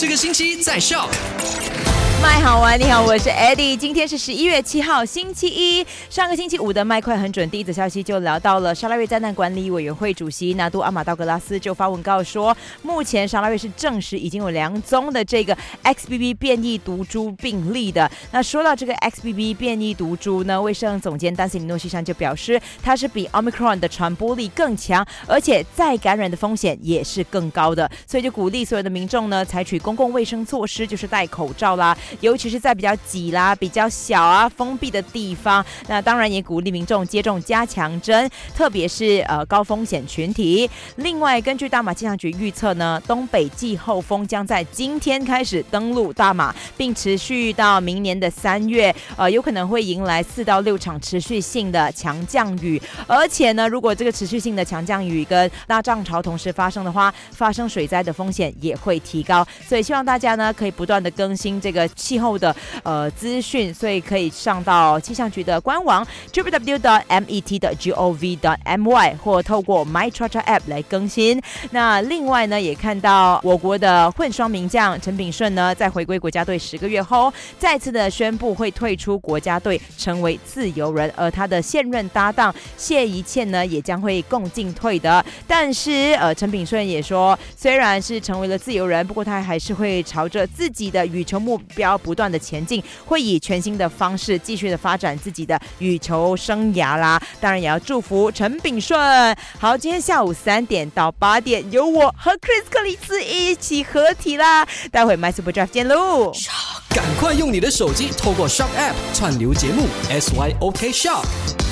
这个星期在上。麦好玩，你好，我是 Eddie。今天是十一月七号，星期一。上个星期五的麦快很准，第一则消息就聊到了沙拉瑞灾难管理委员会主席纳杜阿马道格拉斯就发文告说，目前沙拉瑞是证实已经有两宗的这个 XBB 变异毒株病例的。那说到这个 XBB 变异毒株呢，卫生总监丹斯里诺西山就表示，它是比 Omicron 的传播力更强，而且再感染的风险也是更高的，所以就鼓励所有的民众呢，采取公共卫生措施，就是戴口罩啦。尤其是在比较挤啦、比较小啊、封闭的地方，那当然也鼓励民众接种加强针，特别是呃高风险群体。另外，根据大马气象局预测呢，东北季候风将在今天开始登陆大马，并持续到明年的三月，呃，有可能会迎来四到六场持续性的强降雨。而且呢，如果这个持续性的强降雨跟大涨潮同时发生的话，发生水灾的风险也会提高。所以也希望大家呢可以不断的更新这个。气候的呃资讯，所以可以上到气象局的官网 www.met.gov.my 或透过 My c h a t App 来更新。那另外呢，也看到我国的混双名将陈炳顺呢，在回归国家队十个月后，再次的宣布会退出国家队，成为自由人。而他的现任搭档谢怡倩呢，也将会共进退的。但是呃，陈炳顺也说，虽然是成为了自由人，不过他还是会朝着自己的羽球目标。不断的前进，会以全新的方式继续的发展自己的羽球生涯啦。当然也要祝福陈炳顺。好，今天下午三点到八点，由我和 Chris 克里斯一起合体啦。待会 My Super Drive 见喽！赶快用你的手机透过 Shop App 串流节目 SYOK Shock。